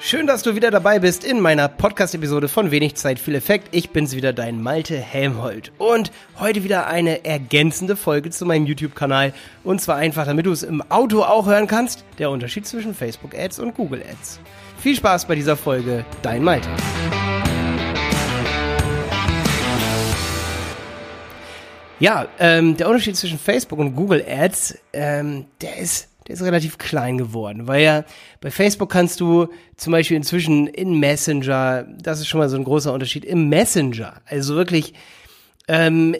Schön, dass du wieder dabei bist in meiner Podcast-Episode von Wenig Zeit, viel Effekt. Ich bin's wieder, dein Malte Helmholt. Und heute wieder eine ergänzende Folge zu meinem YouTube-Kanal. Und zwar einfach, damit du es im Auto auch hören kannst, der Unterschied zwischen Facebook-Ads und Google-Ads. Viel Spaß bei dieser Folge, dein Malte. Ja, ähm, der Unterschied zwischen Facebook und Google Ads, ähm, der ist, der ist relativ klein geworden, weil ja bei Facebook kannst du zum Beispiel inzwischen in Messenger, das ist schon mal so ein großer Unterschied, im Messenger, also wirklich ähm,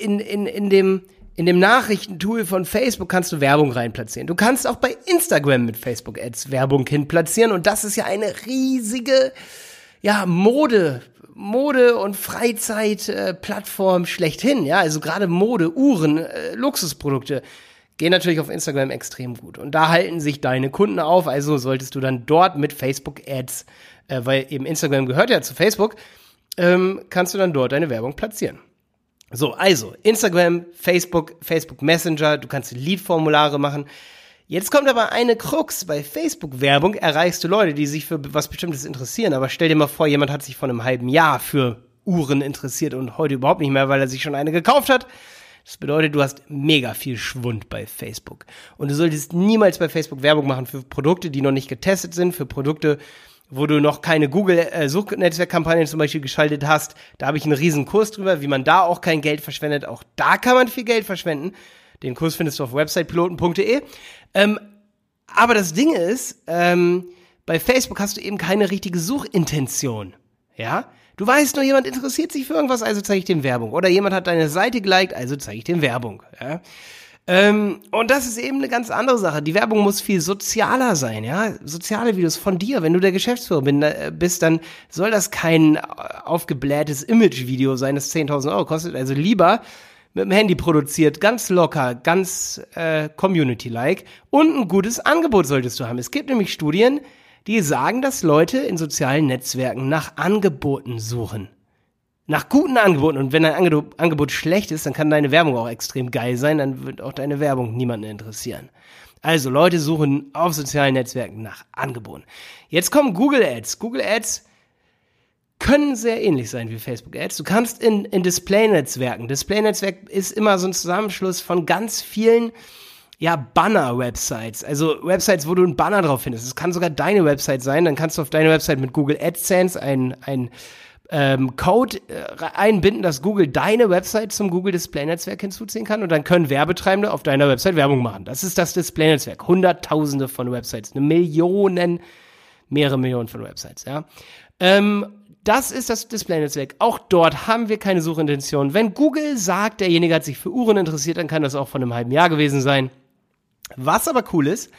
in, in, in dem in dem Nachrichtentool von Facebook kannst du Werbung reinplatzieren. Du kannst auch bei Instagram mit Facebook Ads Werbung hinplatzieren und das ist ja eine riesige ja, Mode Mode- und Freizeitplattform äh, schlechthin. Ja, also gerade Mode, Uhren, äh, Luxusprodukte gehen natürlich auf Instagram extrem gut. Und da halten sich deine Kunden auf. Also solltest du dann dort mit Facebook-Ads, äh, weil eben Instagram gehört ja zu Facebook, ähm, kannst du dann dort deine Werbung platzieren. So, also Instagram, Facebook, Facebook Messenger, du kannst Lead-Formulare machen. Jetzt kommt aber eine Krux. Bei Facebook-Werbung erreichst du Leute, die sich für was Bestimmtes interessieren. Aber stell dir mal vor, jemand hat sich vor einem halben Jahr für Uhren interessiert und heute überhaupt nicht mehr, weil er sich schon eine gekauft hat. Das bedeutet, du hast mega viel Schwund bei Facebook. Und du solltest niemals bei Facebook Werbung machen für Produkte, die noch nicht getestet sind, für Produkte, wo du noch keine Google-Suchnetzwerkkampagnen zum Beispiel geschaltet hast. Da habe ich einen riesen Kurs drüber, wie man da auch kein Geld verschwendet. Auch da kann man viel Geld verschwenden. Den Kurs findest du auf websitepiloten.de. Ähm, aber das Ding ist, ähm, bei Facebook hast du eben keine richtige Suchintention. Ja? Du weißt nur, jemand interessiert sich für irgendwas, also zeige ich dem Werbung. Oder jemand hat deine Seite geliked, also zeige ich dem Werbung. Ja? Ähm, und das ist eben eine ganz andere Sache. Die Werbung muss viel sozialer sein, ja. Soziale Videos von dir. Wenn du der Geschäftsführer äh, bist, dann soll das kein äh, aufgeblähtes Image-Video sein, das 10.000 Euro kostet. Also lieber mit dem Handy produziert, ganz locker, ganz äh, Community-like und ein gutes Angebot solltest du haben. Es gibt nämlich Studien, die sagen, dass Leute in sozialen Netzwerken nach Angeboten suchen. Nach guten Angeboten. Und wenn dein Angebot schlecht ist, dann kann deine Werbung auch extrem geil sein, dann wird auch deine Werbung niemanden interessieren. Also Leute suchen auf sozialen Netzwerken nach Angeboten. Jetzt kommen Google Ads. Google Ads können sehr ähnlich sein wie Facebook Ads. Du kannst in, in Display-Netzwerken, Display-Netzwerk ist immer so ein Zusammenschluss von ganz vielen ja, Banner-Websites, also Websites, wo du einen Banner drauf findest. Es kann sogar deine Website sein, dann kannst du auf deine Website mit Google AdSense ein, ein ähm, Code äh, einbinden, dass Google deine Website zum Google Display Netzwerk hinzuziehen kann und dann können Werbetreibende auf deiner Website Werbung machen. Das ist das Display Netzwerk. Hunderttausende von Websites, eine Millionen, mehrere Millionen von Websites, ja. Ähm, das ist das Display-Netzwerk. Auch dort haben wir keine Suchintention. Wenn Google sagt, derjenige hat sich für Uhren interessiert, dann kann das auch von einem halben Jahr gewesen sein. Was aber cool ist,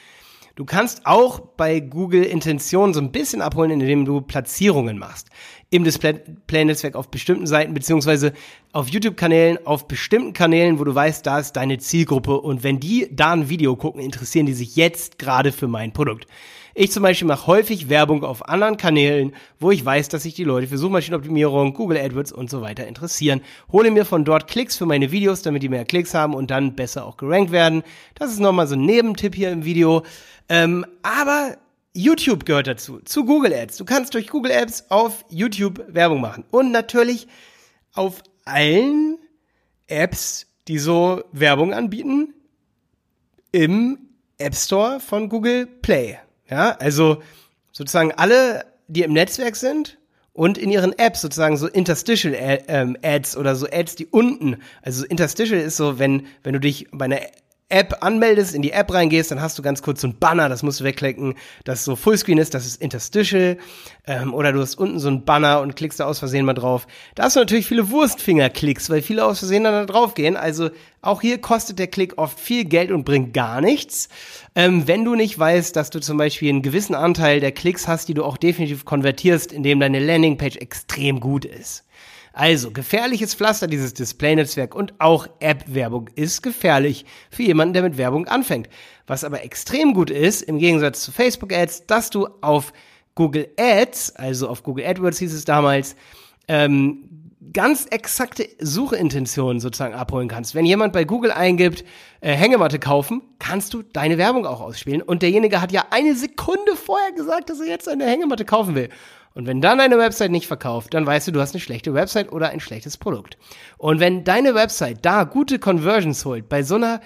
du kannst auch bei Google Intentionen so ein bisschen abholen, indem du Platzierungen machst. Im Display-Netzwerk auf bestimmten Seiten, beziehungsweise auf YouTube-Kanälen, auf bestimmten Kanälen, wo du weißt, da ist deine Zielgruppe und wenn die da ein Video gucken, interessieren die sich jetzt gerade für mein Produkt. Ich zum Beispiel mache häufig Werbung auf anderen Kanälen, wo ich weiß, dass sich die Leute für Suchmaschinenoptimierung, Google AdWords und so weiter interessieren. Hole mir von dort Klicks für meine Videos, damit die mehr Klicks haben und dann besser auch gerankt werden. Das ist nochmal so ein Nebentipp hier im Video. Ähm, aber YouTube gehört dazu, zu Google Ads. Du kannst durch Google Ads auf YouTube Werbung machen. Und natürlich auf allen Apps, die so Werbung anbieten, im App Store von Google Play. Ja, also sozusagen alle, die im Netzwerk sind und in ihren Apps sozusagen so Interstitial ähm, Ads oder so Ads, die unten, also Interstitial ist so, wenn, wenn du dich bei einer App anmeldest, in die App reingehst, dann hast du ganz kurz so ein Banner, das musst du wegklicken, das so Fullscreen ist, das ist Interstitial. Ähm, oder du hast unten so ein Banner und klickst da aus Versehen mal drauf. Da hast du natürlich viele Wurstfingerklicks, weil viele aus Versehen dann da drauf gehen. Also auch hier kostet der Klick oft viel Geld und bringt gar nichts. Ähm, wenn du nicht weißt, dass du zum Beispiel einen gewissen Anteil der Klicks hast, die du auch definitiv konvertierst, indem deine Landingpage extrem gut ist. Also, gefährliches Pflaster, dieses Display-Netzwerk und auch App-Werbung ist gefährlich für jemanden, der mit Werbung anfängt. Was aber extrem gut ist, im Gegensatz zu Facebook-Ads, dass du auf Google Ads, also auf Google AdWords hieß es damals, ähm, ganz exakte Suchintentionen sozusagen abholen kannst. Wenn jemand bei Google eingibt, äh, Hängematte kaufen, kannst du deine Werbung auch ausspielen. Und derjenige hat ja eine Sekunde vorher gesagt, dass er jetzt eine Hängematte kaufen will. Und wenn dann deine Website nicht verkauft, dann weißt du, du hast eine schlechte Website oder ein schlechtes Produkt. Und wenn deine Website da gute Conversions holt, bei so einer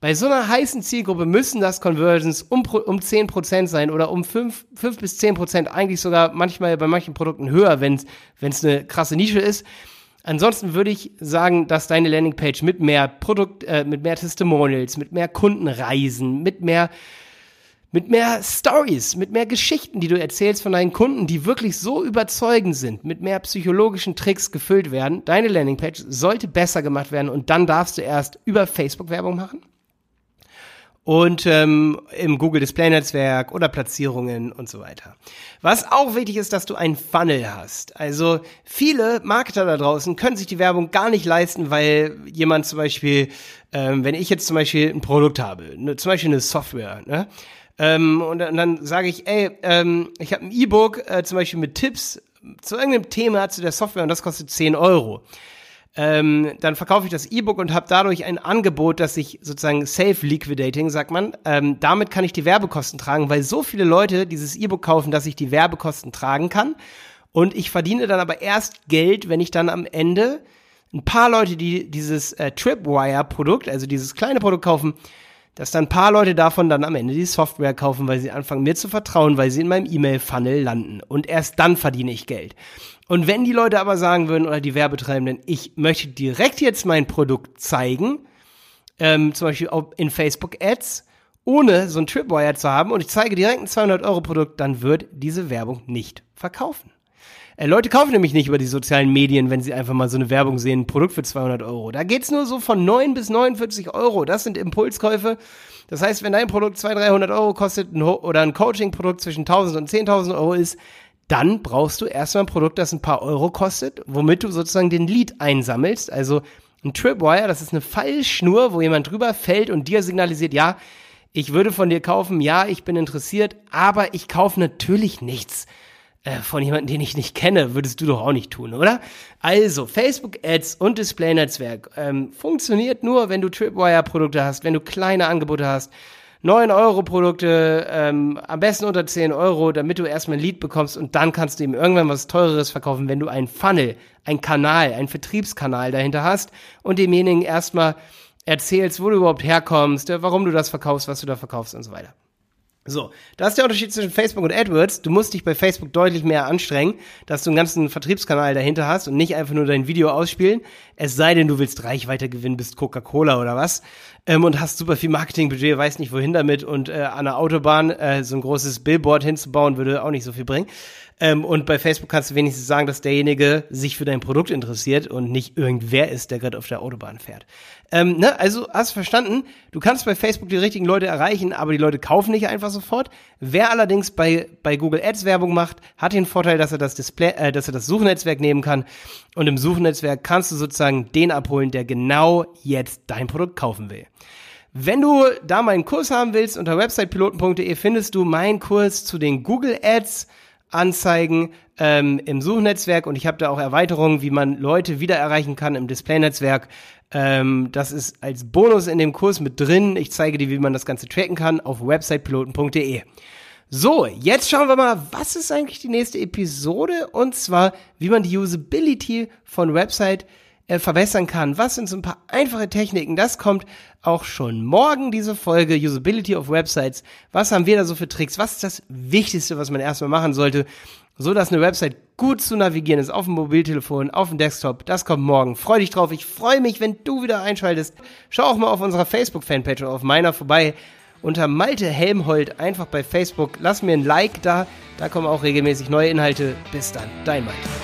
bei so einer heißen Zielgruppe müssen das Conversions um, um 10% sein oder um 5, 5 bis 10%, eigentlich sogar manchmal bei manchen Produkten höher, wenn es eine krasse Nische ist. Ansonsten würde ich sagen, dass deine Landingpage mit mehr Produkt, äh, mit mehr Testimonials, mit mehr Kundenreisen, mit mehr mit mehr Stories, mit mehr Geschichten, die du erzählst von deinen Kunden, die wirklich so überzeugend sind, mit mehr psychologischen Tricks gefüllt werden. Deine Landingpage sollte besser gemacht werden und dann darfst du erst über Facebook Werbung machen und ähm, im Google Display Netzwerk oder Platzierungen und so weiter. Was auch wichtig ist, dass du einen Funnel hast. Also viele Marketer da draußen können sich die Werbung gar nicht leisten, weil jemand zum Beispiel, ähm, wenn ich jetzt zum Beispiel ein Produkt habe, ne, zum Beispiel eine Software, ne? Ähm, und, und dann sage ich, ey, ähm, ich habe ein E-Book äh, zum Beispiel mit Tipps zu irgendeinem Thema zu der Software und das kostet 10 Euro ähm, dann verkaufe ich das E-Book und habe dadurch ein Angebot, das sich sozusagen Self-Liquidating, sagt man. Ähm, damit kann ich die Werbekosten tragen, weil so viele Leute dieses E-Book kaufen, dass ich die Werbekosten tragen kann. Und ich verdiene dann aber erst Geld, wenn ich dann am Ende ein paar Leute, die dieses äh, Tripwire-Produkt, also dieses kleine Produkt kaufen, dass dann ein paar Leute davon dann am Ende die Software kaufen, weil sie anfangen mir zu vertrauen, weil sie in meinem E-Mail-Funnel landen. Und erst dann verdiene ich Geld. Und wenn die Leute aber sagen würden, oder die Werbetreibenden, ich möchte direkt jetzt mein Produkt zeigen, ähm, zum Beispiel in Facebook Ads, ohne so ein Tripwire zu haben und ich zeige direkt ein 200 Euro Produkt, dann wird diese Werbung nicht verkaufen. Äh, Leute kaufen nämlich nicht über die sozialen Medien, wenn sie einfach mal so eine Werbung sehen, ein Produkt für 200 Euro. Da geht's nur so von 9 bis 49 Euro. Das sind Impulskäufe. Das heißt, wenn dein Produkt 200, 300 Euro kostet oder ein Coaching-Produkt zwischen 1000 und 10.000 Euro ist, dann brauchst du erstmal ein Produkt, das ein paar Euro kostet, womit du sozusagen den Lead einsammelst. Also ein Tripwire, das ist eine Fallschnur, wo jemand drüber fällt und dir signalisiert, ja, ich würde von dir kaufen, ja, ich bin interessiert, aber ich kaufe natürlich nichts äh, von jemandem, den ich nicht kenne, würdest du doch auch nicht tun, oder? Also, Facebook Ads und Display-Netzwerk ähm, funktioniert nur, wenn du Tripwire-Produkte hast, wenn du kleine Angebote hast 9-Euro-Produkte, ähm, am besten unter 10 Euro, damit du erstmal ein Lead bekommst und dann kannst du ihm irgendwann was Teureres verkaufen, wenn du einen Funnel, einen Kanal, einen Vertriebskanal dahinter hast und demjenigen erstmal erzählst, wo du überhaupt herkommst, warum du das verkaufst, was du da verkaufst und so weiter. So, das ist der Unterschied zwischen Facebook und AdWords. Du musst dich bei Facebook deutlich mehr anstrengen, dass du einen ganzen Vertriebskanal dahinter hast und nicht einfach nur dein Video ausspielen. Es sei denn, du willst Reichweite gewinnen, bist Coca-Cola oder was. Ähm, und hast super viel Marketingbudget, weißt nicht wohin damit und äh, an der Autobahn äh, so ein großes Billboard hinzubauen würde auch nicht so viel bringen. Ähm, und bei Facebook kannst du wenigstens sagen, dass derjenige sich für dein Produkt interessiert und nicht irgendwer ist, der gerade auf der Autobahn fährt. Ähm, ne? Also hast du verstanden, du kannst bei Facebook die richtigen Leute erreichen, aber die Leute kaufen nicht einfach sofort. Wer allerdings bei, bei Google Ads Werbung macht, hat den Vorteil, dass er das Display, äh, dass er das Suchnetzwerk nehmen kann. Und im Suchnetzwerk kannst du sozusagen den abholen, der genau jetzt dein Produkt kaufen will. Wenn du da meinen Kurs haben willst, unter websitepiloten.de findest du meinen Kurs zu den Google Ads Anzeigen ähm, im Suchnetzwerk und ich habe da auch Erweiterungen, wie man Leute wieder erreichen kann im Displaynetzwerk. Ähm, das ist als Bonus in dem Kurs mit drin. Ich zeige dir, wie man das Ganze tracken kann auf websitepiloten.de. So, jetzt schauen wir mal, was ist eigentlich die nächste Episode und zwar, wie man die Usability von Website äh, verbessern kann. Was sind so ein paar einfache Techniken? Das kommt auch schon morgen, diese Folge Usability of Websites. Was haben wir da so für Tricks? Was ist das Wichtigste, was man erstmal machen sollte, so dass eine Website gut zu navigieren ist auf dem Mobiltelefon, auf dem Desktop. Das kommt morgen. Freu dich drauf. Ich freue mich, wenn du wieder einschaltest. Schau auch mal auf unserer Facebook-Fanpage oder auf meiner vorbei. Unter Malte Helmholt einfach bei Facebook. Lass mir ein Like da. Da kommen auch regelmäßig neue Inhalte. Bis dann. Dein Malte.